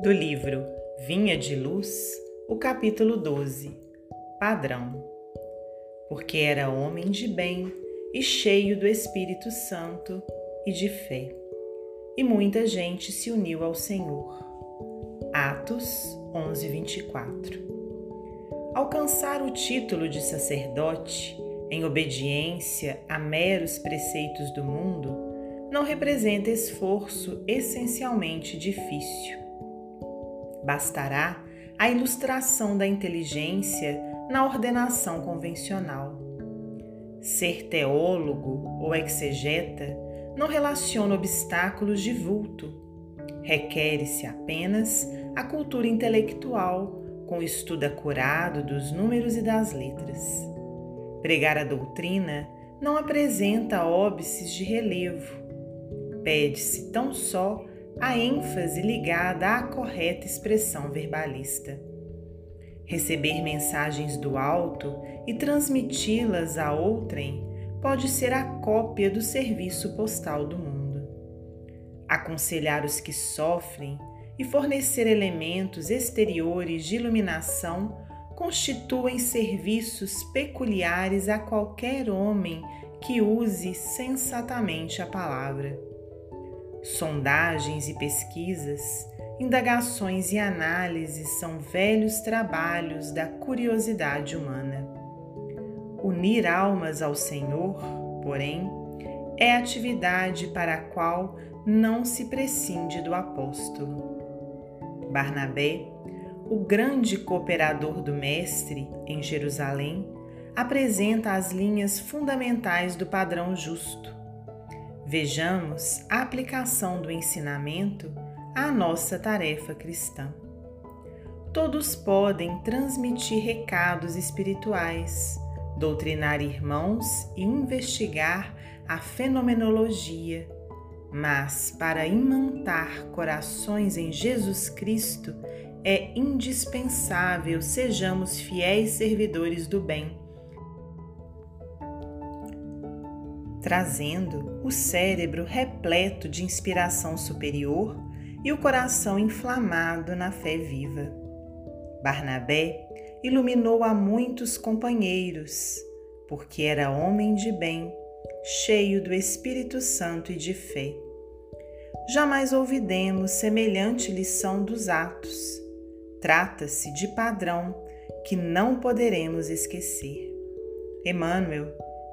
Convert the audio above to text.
Do livro Vinha de Luz, o capítulo 12 Padrão. Porque era homem de bem e cheio do Espírito Santo e de fé. E muita gente se uniu ao Senhor. Atos 11, 24. Alcançar o título de sacerdote, em obediência a meros preceitos do mundo, não representa esforço essencialmente difícil. Bastará a ilustração da inteligência na ordenação convencional. Ser teólogo ou exegeta não relaciona obstáculos de vulto. Requer-se apenas a cultura intelectual com estudo acurado dos números e das letras. Pregar a doutrina não apresenta óbices de relevo. Pede-se tão só a ênfase ligada à correta expressão verbalista. Receber mensagens do alto e transmiti-las a outrem pode ser a cópia do serviço postal do mundo. Aconselhar os que sofrem e fornecer elementos exteriores de iluminação constituem serviços peculiares a qualquer homem que use sensatamente a palavra. Sondagens e pesquisas, indagações e análises são velhos trabalhos da curiosidade humana. Unir almas ao Senhor, porém, é atividade para a qual não se prescinde do apóstolo. Barnabé, o grande cooperador do Mestre em Jerusalém, apresenta as linhas fundamentais do padrão justo. Vejamos a aplicação do ensinamento à nossa tarefa cristã. Todos podem transmitir recados espirituais, doutrinar irmãos e investigar a fenomenologia, mas para imantar corações em Jesus Cristo é indispensável sejamos fiéis servidores do bem, trazendo o cérebro repleto de inspiração superior e o coração inflamado na fé viva. Barnabé iluminou a muitos companheiros, porque era homem de bem, cheio do Espírito Santo e de fé. Jamais ouvidemos semelhante lição dos Atos. Trata-se de padrão que não poderemos esquecer. Emmanuel,